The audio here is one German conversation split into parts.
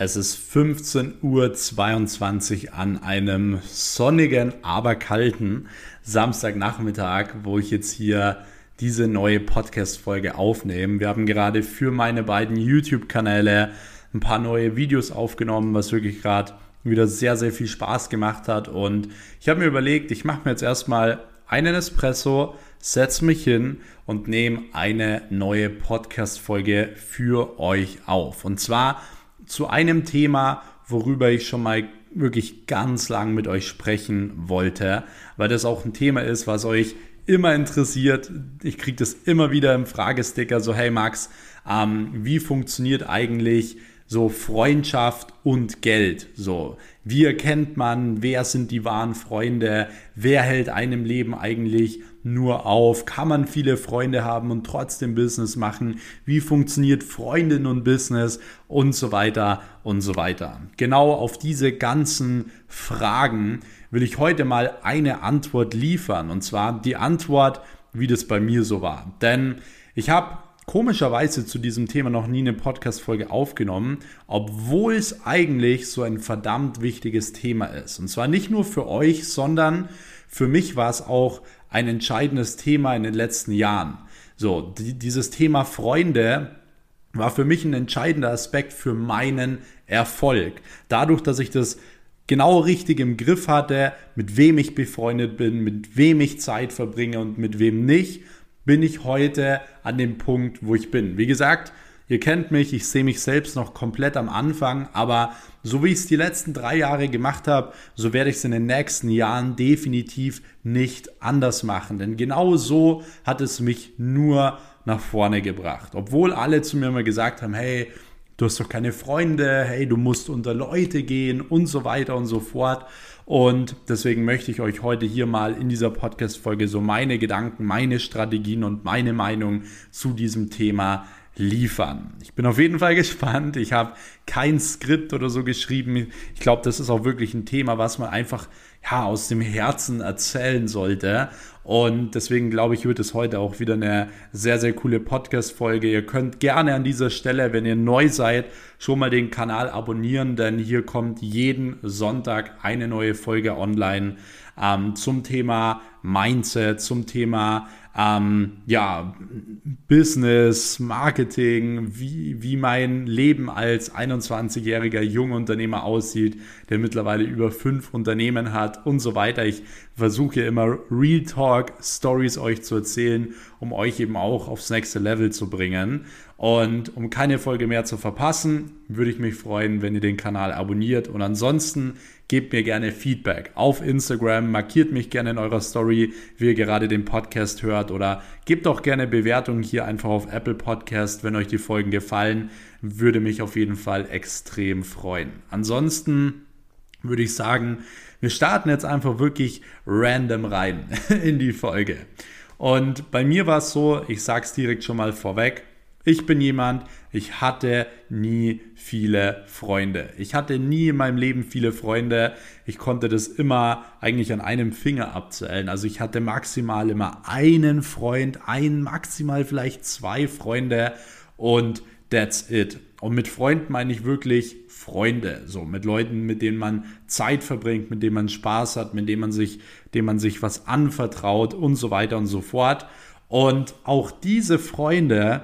Es ist 15.22 Uhr an einem sonnigen, aber kalten Samstagnachmittag, wo ich jetzt hier diese neue Podcast-Folge aufnehme. Wir haben gerade für meine beiden YouTube-Kanäle ein paar neue Videos aufgenommen, was wirklich gerade wieder sehr, sehr viel Spaß gemacht hat. Und ich habe mir überlegt, ich mache mir jetzt erstmal einen Espresso, setze mich hin und nehme eine neue Podcast-Folge für euch auf. Und zwar zu einem Thema, worüber ich schon mal wirklich ganz lang mit euch sprechen wollte, weil das auch ein Thema ist, was euch immer interessiert. Ich kriege das immer wieder im Fragesticker, so hey Max, ähm, wie funktioniert eigentlich so Freundschaft und Geld? So, wie erkennt man, wer sind die wahren Freunde? Wer hält einem Leben eigentlich nur auf? Kann man viele Freunde haben und trotzdem Business machen? Wie funktioniert Freundin und Business? Und so weiter und so weiter. Genau auf diese ganzen Fragen will ich heute mal eine Antwort liefern. Und zwar die Antwort, wie das bei mir so war. Denn ich habe komischerweise zu diesem Thema noch nie eine Podcast-Folge aufgenommen, obwohl es eigentlich so ein verdammt wichtiges Thema ist. Und zwar nicht nur für euch, sondern für mich war es auch ein entscheidendes Thema in den letzten Jahren. So, die, dieses Thema Freunde war für mich ein entscheidender Aspekt für meinen Erfolg. Dadurch, dass ich das genau richtig im Griff hatte, mit wem ich befreundet bin, mit wem ich Zeit verbringe und mit wem nicht, bin ich heute an dem Punkt, wo ich bin. Wie gesagt, ihr kennt mich, ich sehe mich selbst noch komplett am Anfang, aber so wie ich es die letzten drei Jahre gemacht habe, so werde ich es in den nächsten Jahren definitiv nicht anders machen. Denn genau so hat es mich nur nach vorne gebracht. Obwohl alle zu mir immer gesagt haben, hey, du hast doch keine Freunde, hey, du musst unter Leute gehen und so weiter und so fort. Und deswegen möchte ich euch heute hier mal in dieser Podcast-Folge so meine Gedanken, meine Strategien und meine Meinung zu diesem Thema liefern. Ich bin auf jeden Fall gespannt. Ich habe kein Skript oder so geschrieben. Ich glaube, das ist auch wirklich ein Thema, was man einfach ja, aus dem Herzen erzählen sollte. Und deswegen glaube ich, wird es heute auch wieder eine sehr, sehr coole Podcast-Folge. Ihr könnt gerne an dieser Stelle, wenn ihr neu seid, schon mal den Kanal abonnieren, denn hier kommt jeden Sonntag eine neue Folge online ähm, zum Thema Mindset, zum Thema ähm, ja, Business, Marketing, wie, wie mein Leben als 21-jähriger Jungunternehmer aussieht, der mittlerweile über fünf Unternehmen hat und so weiter. Ich versuche immer Real Talk Stories euch zu erzählen, um euch eben auch aufs nächste Level zu bringen. Und um keine Folge mehr zu verpassen, würde ich mich freuen, wenn ihr den Kanal abonniert. Und ansonsten gebt mir gerne Feedback auf Instagram, markiert mich gerne in eurer Story, wie ihr gerade den Podcast hört oder gebt auch gerne Bewertungen hier einfach auf Apple Podcast, wenn euch die Folgen gefallen. Würde mich auf jeden Fall extrem freuen. Ansonsten würde ich sagen, wir starten jetzt einfach wirklich random rein in die Folge. Und bei mir war es so, ich sag's direkt schon mal vorweg, ich bin jemand, ich hatte nie viele Freunde. Ich hatte nie in meinem Leben viele Freunde. Ich konnte das immer eigentlich an einem Finger abzählen. Also ich hatte maximal immer einen Freund, ein, maximal vielleicht zwei Freunde und that's it. Und mit Freunden meine ich wirklich Freunde, so mit Leuten, mit denen man Zeit verbringt, mit denen man Spaß hat, mit denen man sich, denen man sich was anvertraut und so weiter und so fort. Und auch diese Freunde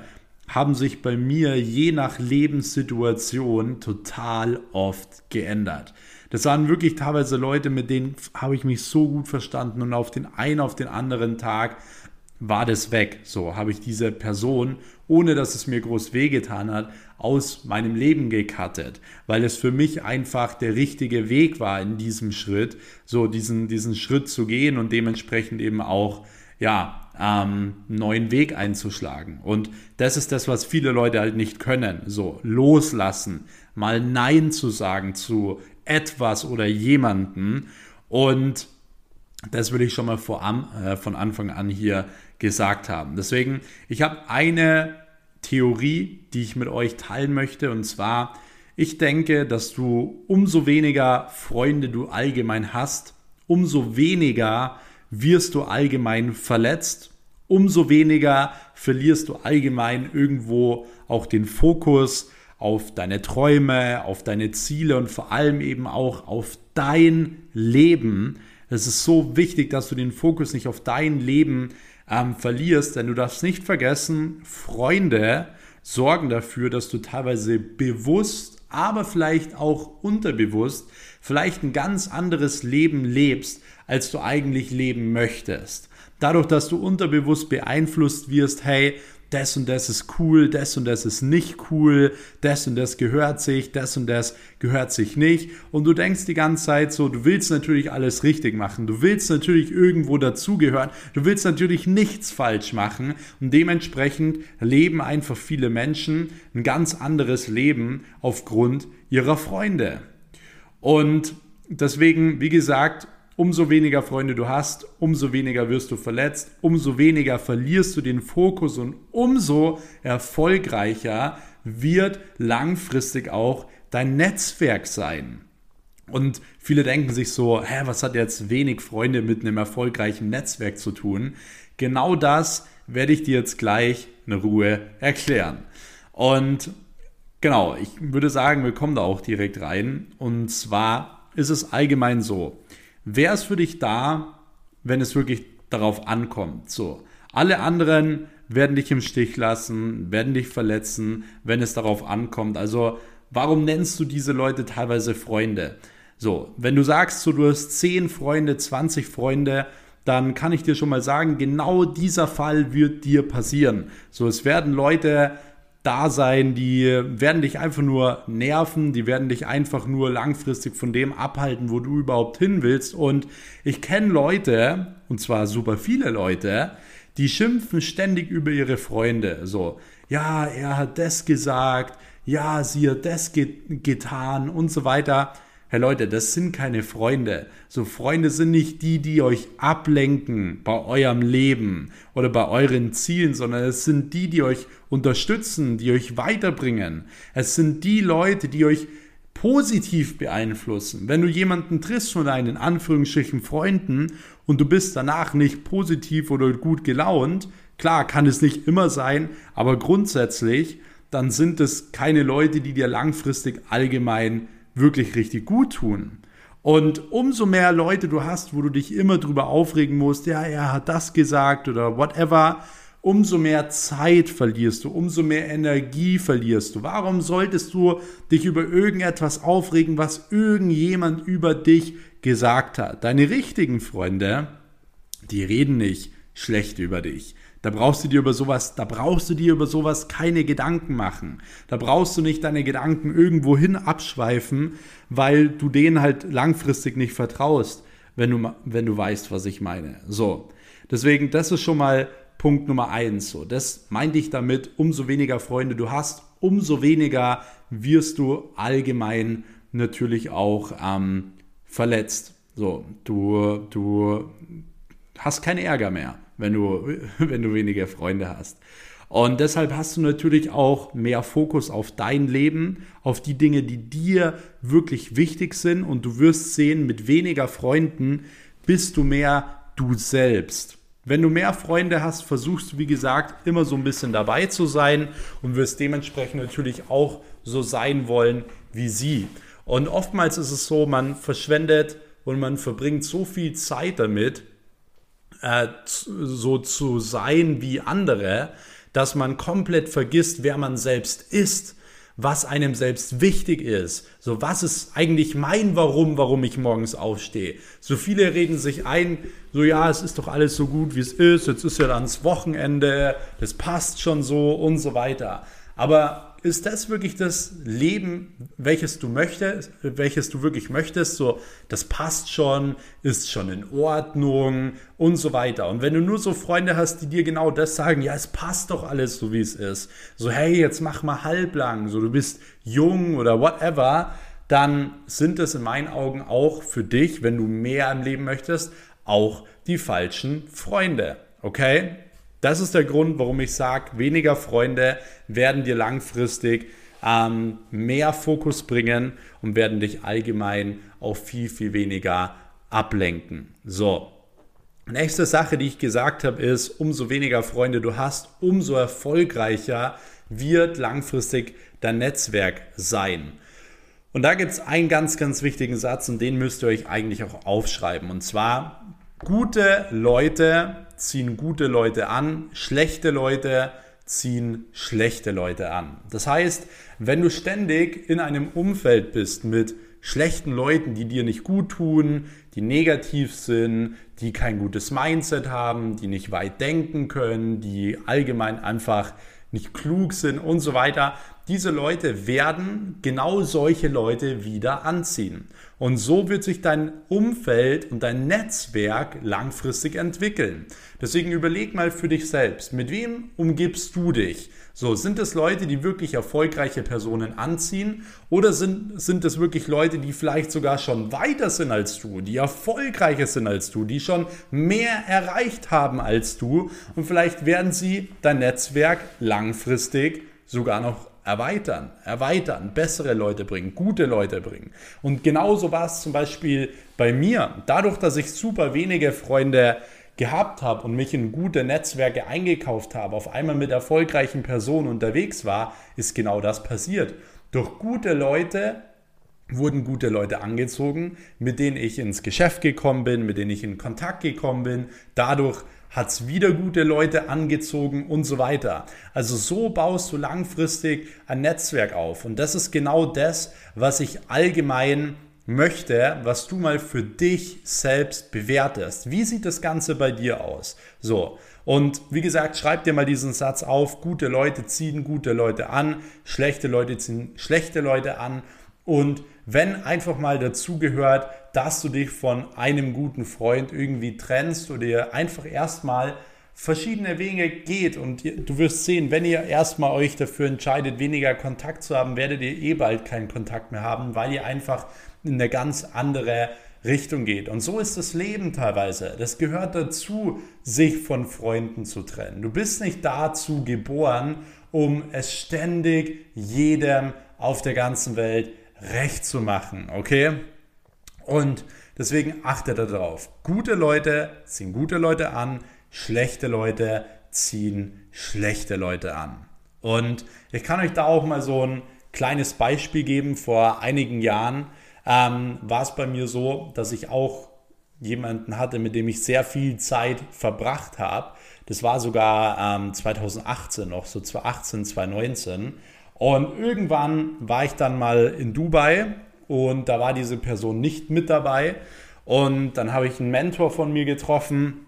haben sich bei mir je nach Lebenssituation total oft geändert. Das waren wirklich teilweise Leute, mit denen habe ich mich so gut verstanden und auf den einen auf den anderen Tag war das weg. So habe ich diese Person, ohne dass es mir groß wehgetan hat, aus meinem Leben gekattet, weil es für mich einfach der richtige Weg war in diesem Schritt, so diesen, diesen Schritt zu gehen und dementsprechend eben auch ja, ähm, neuen Weg einzuschlagen. Und das ist das, was viele Leute halt nicht können. So loslassen, mal Nein zu sagen zu etwas oder jemanden. Und das will ich schon mal vor, äh, von Anfang an hier gesagt haben. Deswegen, ich habe eine Theorie, die ich mit euch teilen möchte. Und zwar, ich denke, dass du umso weniger Freunde du allgemein hast, umso weniger wirst du allgemein verletzt, umso weniger verlierst du allgemein irgendwo auch den Fokus auf deine Träume, auf deine Ziele und vor allem eben auch auf dein Leben. Es ist so wichtig, dass du den Fokus nicht auf dein Leben ähm, verlierst, denn du darfst nicht vergessen, Freunde sorgen dafür, dass du teilweise bewusst, aber vielleicht auch unterbewusst, vielleicht ein ganz anderes Leben lebst, als du eigentlich leben möchtest. Dadurch, dass du unterbewusst beeinflusst wirst, hey, das und das ist cool, das und das ist nicht cool, das und das gehört sich, das und das gehört sich nicht. Und du denkst die ganze Zeit so, du willst natürlich alles richtig machen, du willst natürlich irgendwo dazugehören, du willst natürlich nichts falsch machen. Und dementsprechend leben einfach viele Menschen ein ganz anderes Leben aufgrund ihrer Freunde. Und deswegen, wie gesagt, Umso weniger Freunde du hast, umso weniger wirst du verletzt, umso weniger verlierst du den Fokus und umso erfolgreicher wird langfristig auch dein Netzwerk sein. Und viele denken sich so, hä, was hat jetzt wenig Freunde mit einem erfolgreichen Netzwerk zu tun? Genau das werde ich dir jetzt gleich in Ruhe erklären. Und genau, ich würde sagen, wir kommen da auch direkt rein. Und zwar ist es allgemein so, Wer ist für dich da, wenn es wirklich darauf ankommt? So, alle anderen werden dich im Stich lassen, werden dich verletzen, wenn es darauf ankommt. Also, warum nennst du diese Leute teilweise Freunde? So, wenn du sagst, so, du hast 10 Freunde, 20 Freunde, dann kann ich dir schon mal sagen, genau dieser Fall wird dir passieren. So, es werden Leute da sein, die werden dich einfach nur nerven, die werden dich einfach nur langfristig von dem abhalten, wo du überhaupt hin willst. Und ich kenne Leute, und zwar super viele Leute, die schimpfen ständig über ihre Freunde. So, ja, er hat das gesagt, ja, sie hat das getan und so weiter. Hey Leute, das sind keine Freunde. So Freunde sind nicht die, die euch ablenken bei eurem Leben oder bei euren Zielen, sondern es sind die, die euch unterstützen, die euch weiterbringen. Es sind die Leute, die euch positiv beeinflussen. Wenn du jemanden triffst von deinen Anführungsstrichen Freunden und du bist danach nicht positiv oder gut gelaunt, klar kann es nicht immer sein, aber grundsätzlich, dann sind es keine Leute, die dir langfristig allgemein wirklich richtig gut tun. Und umso mehr Leute du hast, wo du dich immer drüber aufregen musst, ja, er hat das gesagt oder whatever, umso mehr Zeit verlierst du, umso mehr Energie verlierst du. Warum solltest du dich über irgendetwas aufregen, was irgendjemand über dich gesagt hat? Deine richtigen Freunde, die reden nicht schlecht über dich. Da brauchst du dir über sowas, da brauchst du dir über sowas keine Gedanken machen. Da brauchst du nicht deine Gedanken irgendwo hin abschweifen, weil du denen halt langfristig nicht vertraust, wenn du, wenn du weißt, was ich meine. So. Deswegen, das ist schon mal Punkt Nummer eins. So, das meinte ich damit, umso weniger Freunde du hast, umso weniger wirst du allgemein natürlich auch ähm, verletzt. So, du, du hast keinen Ärger mehr wenn du, wenn du weniger Freunde hast. Und deshalb hast du natürlich auch mehr Fokus auf dein Leben, auf die Dinge, die dir wirklich wichtig sind. Und du wirst sehen, mit weniger Freunden bist du mehr du selbst. Wenn du mehr Freunde hast, versuchst du, wie gesagt, immer so ein bisschen dabei zu sein und wirst dementsprechend natürlich auch so sein wollen wie sie. Und oftmals ist es so, man verschwendet und man verbringt so viel Zeit damit, äh, so zu sein wie andere, dass man komplett vergisst, wer man selbst ist, was einem selbst wichtig ist. So, was ist eigentlich mein Warum, warum ich morgens aufstehe? So viele reden sich ein, so ja, es ist doch alles so gut, wie es ist, jetzt ist ja dann das Wochenende, das passt schon so und so weiter. Aber ist das wirklich das Leben, welches du möchtest, welches du wirklich möchtest? So, das passt schon, ist schon in Ordnung und so weiter. Und wenn du nur so Freunde hast, die dir genau das sagen, ja, es passt doch alles so, wie es ist. So, hey, jetzt mach mal halblang, so, du bist jung oder whatever, dann sind es in meinen Augen auch für dich, wenn du mehr im Leben möchtest, auch die falschen Freunde. Okay? Das ist der Grund, warum ich sage, weniger Freunde werden dir langfristig ähm, mehr Fokus bringen und werden dich allgemein auf viel, viel weniger ablenken. So, nächste Sache, die ich gesagt habe, ist, umso weniger Freunde du hast, umso erfolgreicher wird langfristig dein Netzwerk sein. Und da gibt es einen ganz, ganz wichtigen Satz und den müsst ihr euch eigentlich auch aufschreiben. Und zwar, gute Leute ziehen gute Leute an, schlechte Leute ziehen schlechte Leute an. Das heißt, wenn du ständig in einem Umfeld bist mit schlechten Leuten, die dir nicht gut tun, die negativ sind, die kein gutes Mindset haben, die nicht weit denken können, die allgemein einfach nicht klug sind und so weiter, diese Leute werden genau solche Leute wieder anziehen. Und so wird sich dein Umfeld und dein Netzwerk langfristig entwickeln. Deswegen überleg mal für dich selbst, mit wem umgibst du dich? So, sind es Leute, die wirklich erfolgreiche Personen anziehen oder sind, sind es wirklich Leute, die vielleicht sogar schon weiter sind als du, die erfolgreicher sind als du, die schon mehr erreicht haben als du und vielleicht werden sie dein Netzwerk langfristig sogar noch erweitern, erweitern, bessere Leute bringen, gute Leute bringen. Und genauso war es zum Beispiel bei mir. Dadurch, dass ich super wenige Freunde gehabt habe und mich in gute Netzwerke eingekauft habe, auf einmal mit erfolgreichen Personen unterwegs war, ist genau das passiert. Durch gute Leute wurden gute Leute angezogen, mit denen ich ins Geschäft gekommen bin, mit denen ich in Kontakt gekommen bin. Dadurch hat es wieder gute Leute angezogen und so weiter. Also so baust du langfristig ein Netzwerk auf. Und das ist genau das, was ich allgemein möchte, was du mal für dich selbst bewertest. Wie sieht das Ganze bei dir aus? So. Und wie gesagt, schreib dir mal diesen Satz auf. Gute Leute ziehen gute Leute an. Schlechte Leute ziehen schlechte Leute an. Und wenn einfach mal dazu gehört, dass du dich von einem guten Freund irgendwie trennst oder ihr einfach erstmal verschiedene Wege geht und du wirst sehen, wenn ihr erstmal euch dafür entscheidet, weniger Kontakt zu haben, werdet ihr eh bald keinen Kontakt mehr haben, weil ihr einfach in eine ganz andere Richtung geht. Und so ist das Leben teilweise. Das gehört dazu, sich von Freunden zu trennen. Du bist nicht dazu geboren, um es ständig jedem auf der ganzen Welt recht zu machen, okay? Und deswegen achte darauf. Gute Leute ziehen gute Leute an, schlechte Leute ziehen schlechte Leute an. Und ich kann euch da auch mal so ein kleines Beispiel geben. Vor einigen Jahren ähm, war es bei mir so, dass ich auch jemanden hatte, mit dem ich sehr viel Zeit verbracht habe. Das war sogar ähm, 2018 noch, so 2018, 2019. Und irgendwann war ich dann mal in Dubai und da war diese Person nicht mit dabei. Und dann habe ich einen Mentor von mir getroffen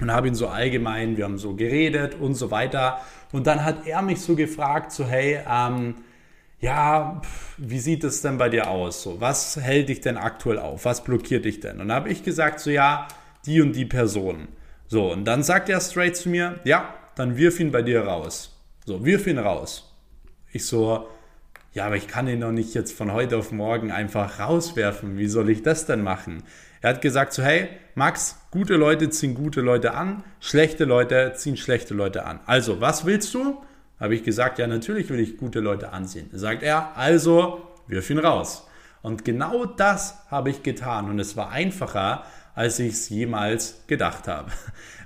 und habe ihn so allgemein, wir haben so geredet und so weiter. Und dann hat er mich so gefragt, so hey, ähm, ja, wie sieht es denn bei dir aus? So, was hält dich denn aktuell auf? Was blockiert dich denn? Und dann habe ich gesagt, so ja, die und die Person. So, und dann sagt er straight zu mir, ja, dann wirf ihn bei dir raus. So, wirf ihn raus. Ich so, ja, aber ich kann ihn doch nicht jetzt von heute auf morgen einfach rauswerfen. Wie soll ich das denn machen? Er hat gesagt so, hey, Max, gute Leute ziehen gute Leute an, schlechte Leute ziehen schlechte Leute an. Also, was willst du? Habe ich gesagt, ja, natürlich will ich gute Leute anziehen. Sagt er, also, wirf ihn raus. Und genau das habe ich getan. Und es war einfacher, als ich es jemals gedacht habe.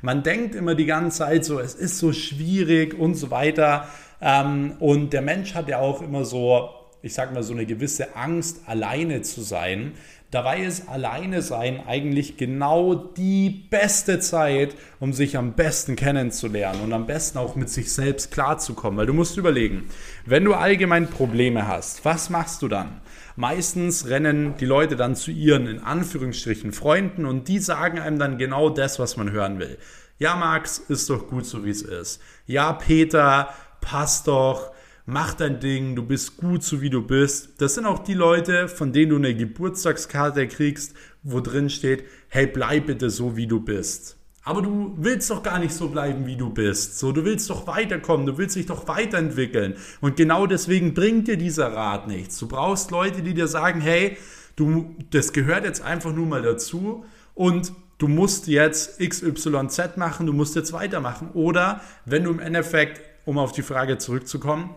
Man denkt immer die ganze Zeit so, es ist so schwierig und so weiter. Ähm, und der Mensch hat ja auch immer so, ich sag mal, so eine gewisse Angst, alleine zu sein. Dabei ist alleine sein eigentlich genau die beste Zeit, um sich am besten kennenzulernen und am besten auch mit sich selbst klarzukommen. Weil du musst überlegen, wenn du allgemein Probleme hast, was machst du dann? Meistens rennen die Leute dann zu ihren in Anführungsstrichen Freunden und die sagen einem dann genau das, was man hören will. Ja, Max, ist doch gut so, wie es ist. Ja, Peter, passt doch, mach dein Ding, du bist gut so wie du bist. Das sind auch die Leute, von denen du eine Geburtstagskarte kriegst, wo drin steht, hey, bleib bitte so wie du bist. Aber du willst doch gar nicht so bleiben, wie du bist. So, du willst doch weiterkommen, du willst dich doch weiterentwickeln. Und genau deswegen bringt dir dieser Rat nichts. Du brauchst Leute, die dir sagen, hey, du, das gehört jetzt einfach nur mal dazu und du musst jetzt XYZ machen, du musst jetzt weitermachen. Oder wenn du im Endeffekt um auf die Frage zurückzukommen,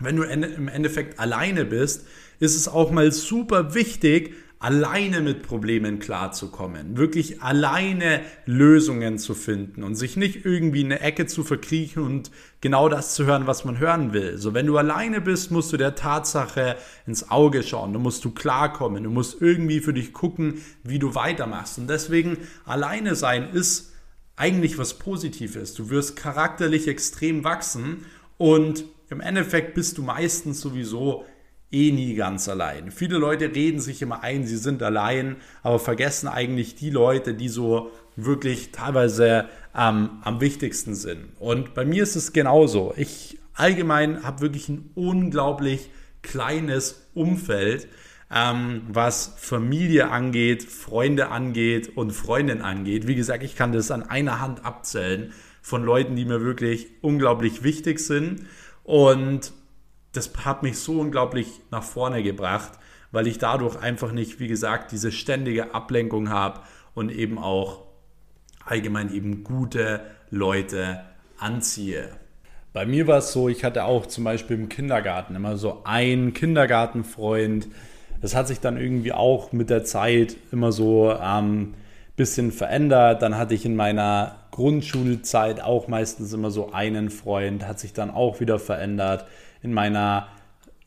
wenn du im Endeffekt alleine bist, ist es auch mal super wichtig, alleine mit Problemen klarzukommen, wirklich alleine Lösungen zu finden und sich nicht irgendwie in eine Ecke zu verkriechen und genau das zu hören, was man hören will. So, wenn du alleine bist, musst du der Tatsache ins Auge schauen, du musst du klarkommen, du musst irgendwie für dich gucken, wie du weitermachst. Und deswegen alleine sein ist eigentlich was Positives. Du wirst charakterlich extrem wachsen und im Endeffekt bist du meistens sowieso eh nie ganz allein. Viele Leute reden sich immer ein, sie sind allein, aber vergessen eigentlich die Leute, die so wirklich teilweise ähm, am wichtigsten sind. Und bei mir ist es genauso. Ich allgemein habe wirklich ein unglaublich kleines Umfeld, ähm, was Familie angeht, Freunde angeht und Freundinnen angeht. Wie gesagt, ich kann das an einer Hand abzählen von Leuten, die mir wirklich unglaublich wichtig sind. Und das hat mich so unglaublich nach vorne gebracht, weil ich dadurch einfach nicht, wie gesagt, diese ständige Ablenkung habe und eben auch allgemein eben gute Leute anziehe. Bei mir war es so, ich hatte auch zum Beispiel im Kindergarten immer so einen Kindergartenfreund. Das hat sich dann irgendwie auch mit der Zeit immer so ein ähm, bisschen verändert. Dann hatte ich in meiner Grundschulzeit auch meistens immer so einen Freund, hat sich dann auch wieder verändert in meiner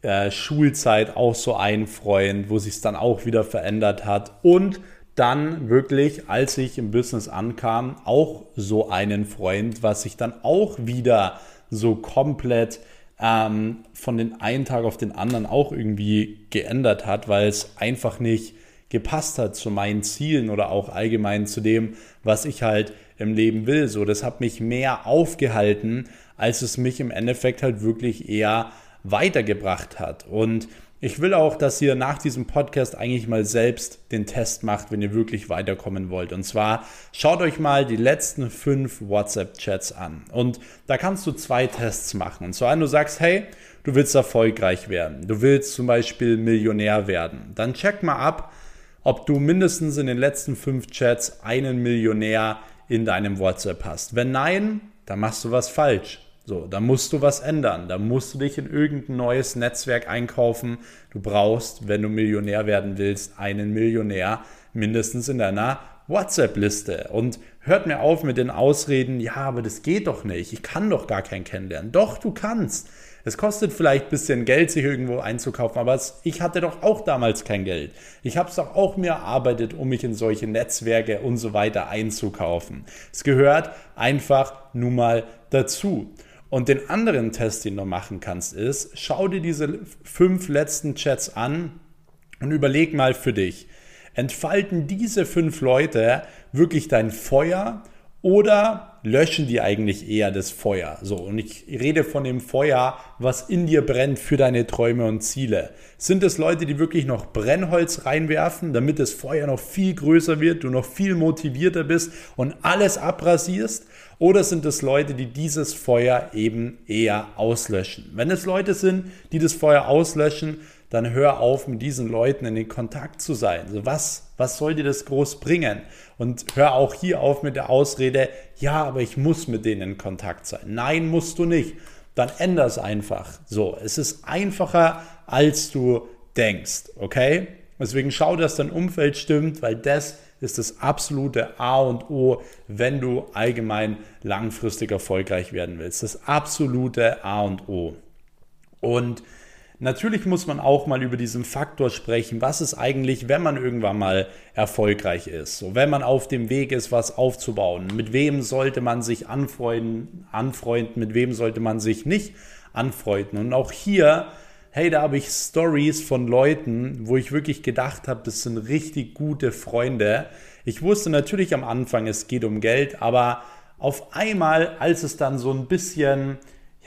äh, Schulzeit auch so ein Freund, wo sich es dann auch wieder verändert hat. Und dann wirklich, als ich im Business ankam, auch so einen Freund, was sich dann auch wieder so komplett ähm, von den einen Tag auf den anderen auch irgendwie geändert hat, weil es einfach nicht gepasst hat zu meinen Zielen oder auch allgemein zu dem, was ich halt im Leben will. So, das hat mich mehr aufgehalten, als es mich im Endeffekt halt wirklich eher weitergebracht hat. Und ich will auch, dass ihr nach diesem Podcast eigentlich mal selbst den Test macht, wenn ihr wirklich weiterkommen wollt. Und zwar schaut euch mal die letzten fünf WhatsApp-Chats an. Und da kannst du zwei Tests machen. Und zwar, du sagst, hey, du willst erfolgreich werden. Du willst zum Beispiel Millionär werden. Dann check mal ab, ob du mindestens in den letzten fünf Chats einen Millionär in deinem WhatsApp hast. Wenn nein, dann machst du was falsch. So, da musst du was ändern. Da musst du dich in irgendein neues Netzwerk einkaufen. Du brauchst, wenn du Millionär werden willst, einen Millionär mindestens in deiner WhatsApp-Liste. Und hört mir auf mit den Ausreden, ja, aber das geht doch nicht. Ich kann doch gar keinen kennenlernen. Doch, du kannst. Es kostet vielleicht ein bisschen Geld, sich irgendwo einzukaufen, aber ich hatte doch auch damals kein Geld. Ich habe es doch auch mir erarbeitet, um mich in solche Netzwerke und so weiter einzukaufen. Es gehört einfach nun mal dazu. Und den anderen Test, den du machen kannst, ist, schau dir diese fünf letzten Chats an und überleg mal für dich, entfalten diese fünf Leute wirklich dein Feuer oder löschen die eigentlich eher das Feuer? So, und ich rede von dem Feuer, was in dir brennt für deine Träume und Ziele. Sind es Leute, die wirklich noch Brennholz reinwerfen, damit das Feuer noch viel größer wird, du noch viel motivierter bist und alles abrasierst? Oder sind es Leute, die dieses Feuer eben eher auslöschen? Wenn es Leute sind, die das Feuer auslöschen, dann hör auf, mit diesen Leuten in den Kontakt zu sein. Also was, was soll dir das groß bringen? Und hör auch hier auf mit der Ausrede, ja, aber ich muss mit denen in Kontakt sein. Nein, musst du nicht. Dann änder es einfach. So, es ist einfacher, als du denkst, okay? Deswegen schau, dass dein Umfeld stimmt, weil das ist das absolute A und O, wenn du allgemein langfristig erfolgreich werden willst. Das absolute A und O. Und Natürlich muss man auch mal über diesen Faktor sprechen, was ist eigentlich, wenn man irgendwann mal erfolgreich ist, so wenn man auf dem Weg ist, was aufzubauen. Mit wem sollte man sich anfreunden, anfreunden, mit wem sollte man sich nicht anfreunden. Und auch hier, hey, da habe ich Stories von Leuten, wo ich wirklich gedacht habe, das sind richtig gute Freunde. Ich wusste natürlich am Anfang, es geht um Geld, aber auf einmal, als es dann so ein bisschen,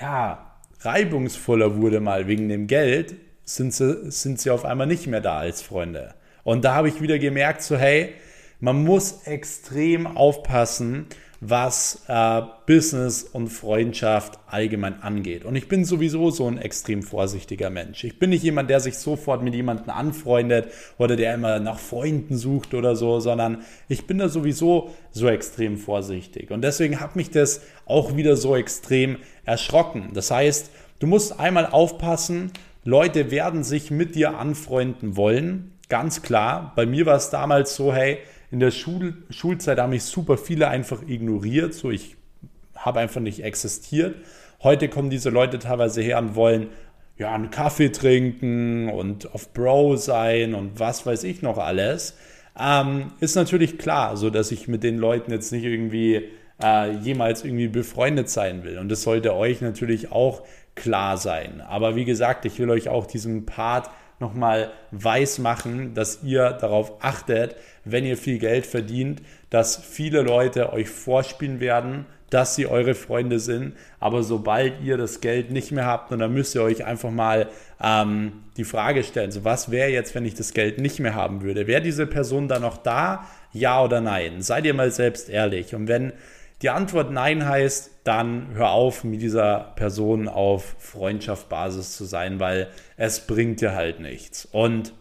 ja, reibungsvoller wurde mal wegen dem Geld, sind sie, sind sie auf einmal nicht mehr da als Freunde. Und da habe ich wieder gemerkt, so hey, man muss extrem aufpassen, was äh, Business und Freundschaft allgemein angeht. Und ich bin sowieso so ein extrem vorsichtiger Mensch. Ich bin nicht jemand, der sich sofort mit jemandem anfreundet oder der immer nach Freunden sucht oder so, sondern ich bin da sowieso so extrem vorsichtig. Und deswegen hat mich das auch wieder so extrem erschrocken. Das heißt, du musst einmal aufpassen, Leute werden sich mit dir anfreunden wollen, ganz klar. Bei mir war es damals so, hey, in der Schul Schulzeit haben mich super viele einfach ignoriert. So, ich habe einfach nicht existiert. Heute kommen diese Leute teilweise her und wollen ja einen Kaffee trinken und auf Bro sein und was weiß ich noch alles. Ähm, ist natürlich klar, so dass ich mit den Leuten jetzt nicht irgendwie äh, jemals irgendwie befreundet sein will. Und das sollte euch natürlich auch klar sein. Aber wie gesagt, ich will euch auch diesen Part nochmal weiß machen, dass ihr darauf achtet, wenn ihr viel Geld verdient, dass viele Leute euch vorspielen werden, dass sie eure Freunde sind. Aber sobald ihr das Geld nicht mehr habt, und dann müsst ihr euch einfach mal ähm, die Frage stellen, so was wäre jetzt, wenn ich das Geld nicht mehr haben würde? Wäre diese Person dann noch da? Ja oder nein? Seid ihr mal selbst ehrlich. Und wenn die Antwort Nein heißt, dann hör auf, mit dieser Person auf Freundschaftsbasis zu sein, weil es bringt dir halt nichts. Und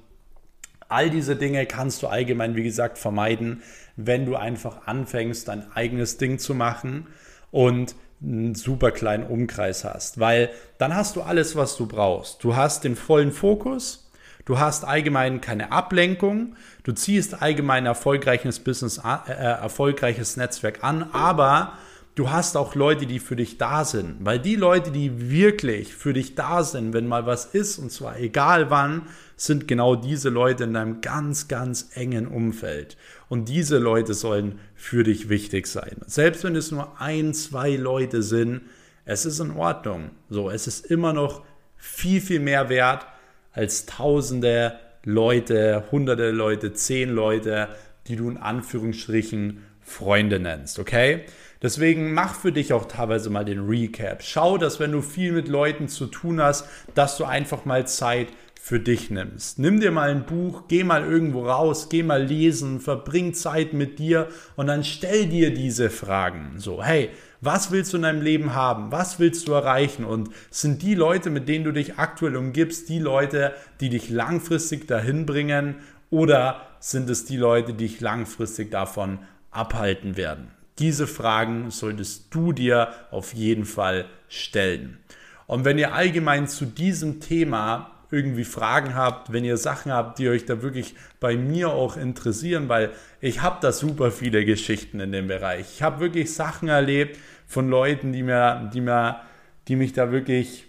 all diese Dinge kannst du allgemein, wie gesagt, vermeiden, wenn du einfach anfängst, dein eigenes Ding zu machen und einen super kleinen Umkreis hast, weil dann hast du alles, was du brauchst. Du hast den vollen Fokus, Du hast allgemein keine Ablenkung, du ziehst allgemein erfolgreiches Business, äh, äh, erfolgreiches Netzwerk an, aber du hast auch Leute, die für dich da sind. Weil die Leute, die wirklich für dich da sind, wenn mal was ist, und zwar egal wann, sind genau diese Leute in deinem ganz, ganz engen Umfeld. Und diese Leute sollen für dich wichtig sein. Selbst wenn es nur ein, zwei Leute sind, es ist in Ordnung. So, es ist immer noch viel, viel mehr wert, als tausende Leute, hunderte Leute, zehn Leute, die du in Anführungsstrichen Freunde nennst, okay? Deswegen mach für dich auch teilweise mal den Recap. Schau, dass wenn du viel mit Leuten zu tun hast, dass du einfach mal Zeit für dich nimmst. Nimm dir mal ein Buch, geh mal irgendwo raus, geh mal lesen, verbring Zeit mit dir und dann stell dir diese Fragen. So, hey, was willst du in deinem Leben haben? Was willst du erreichen? Und sind die Leute, mit denen du dich aktuell umgibst, die Leute, die dich langfristig dahin bringen? Oder sind es die Leute, die dich langfristig davon abhalten werden? Diese Fragen solltest du dir auf jeden Fall stellen. Und wenn ihr allgemein zu diesem Thema irgendwie Fragen habt, wenn ihr Sachen habt, die euch da wirklich bei mir auch interessieren, weil ich habe da super viele Geschichten in dem Bereich. Ich habe wirklich Sachen erlebt von Leuten, die mir, die mir, die mich da wirklich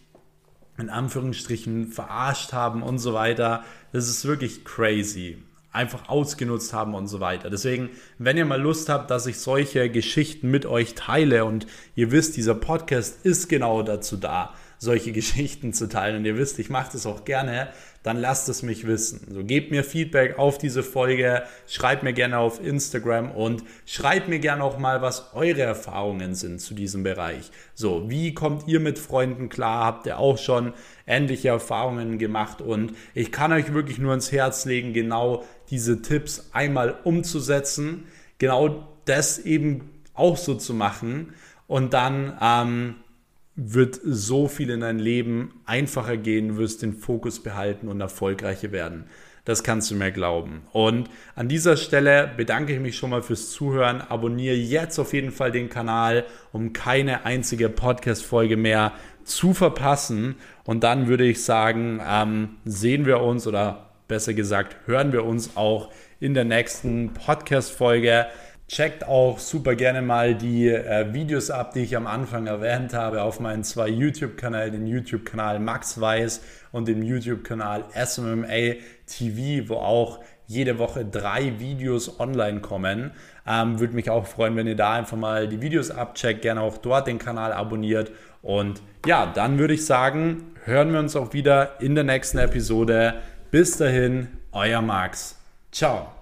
in Anführungsstrichen verarscht haben und so weiter. Das ist wirklich crazy. Einfach ausgenutzt haben und so weiter. Deswegen, wenn ihr mal Lust habt, dass ich solche Geschichten mit euch teile und ihr wisst, dieser Podcast ist genau dazu da, solche Geschichten zu teilen und ihr wisst, ich mache das auch gerne, dann lasst es mich wissen. So gebt mir Feedback auf diese Folge, schreibt mir gerne auf Instagram und schreibt mir gerne auch mal, was eure Erfahrungen sind zu diesem Bereich. So, wie kommt ihr mit Freunden klar? Habt ihr auch schon ähnliche Erfahrungen gemacht? Und ich kann euch wirklich nur ins Herz legen, genau diese Tipps einmal umzusetzen, genau das eben auch so zu machen und dann ähm, wird so viel in dein Leben einfacher gehen, wirst den Fokus behalten und erfolgreicher werden. Das kannst du mir glauben. Und an dieser Stelle bedanke ich mich schon mal fürs Zuhören. Abonniere jetzt auf jeden Fall den Kanal, um keine einzige Podcast-Folge mehr zu verpassen. Und dann würde ich sagen, ähm, sehen wir uns oder besser gesagt, hören wir uns auch in der nächsten Podcast-Folge. Checkt auch super gerne mal die äh, Videos ab, die ich am Anfang erwähnt habe, auf meinen zwei YouTube-Kanälen, den YouTube-Kanal Max Weiß und dem YouTube-Kanal SMMA TV, wo auch jede Woche drei Videos online kommen. Ähm, Würde mich auch freuen, wenn ihr da einfach mal die Videos abcheckt, gerne auch dort den Kanal abonniert. Und ja, dann würde ich sagen, hören wir uns auch wieder in der nächsten Episode. Bis dahin, euer Max. Ciao.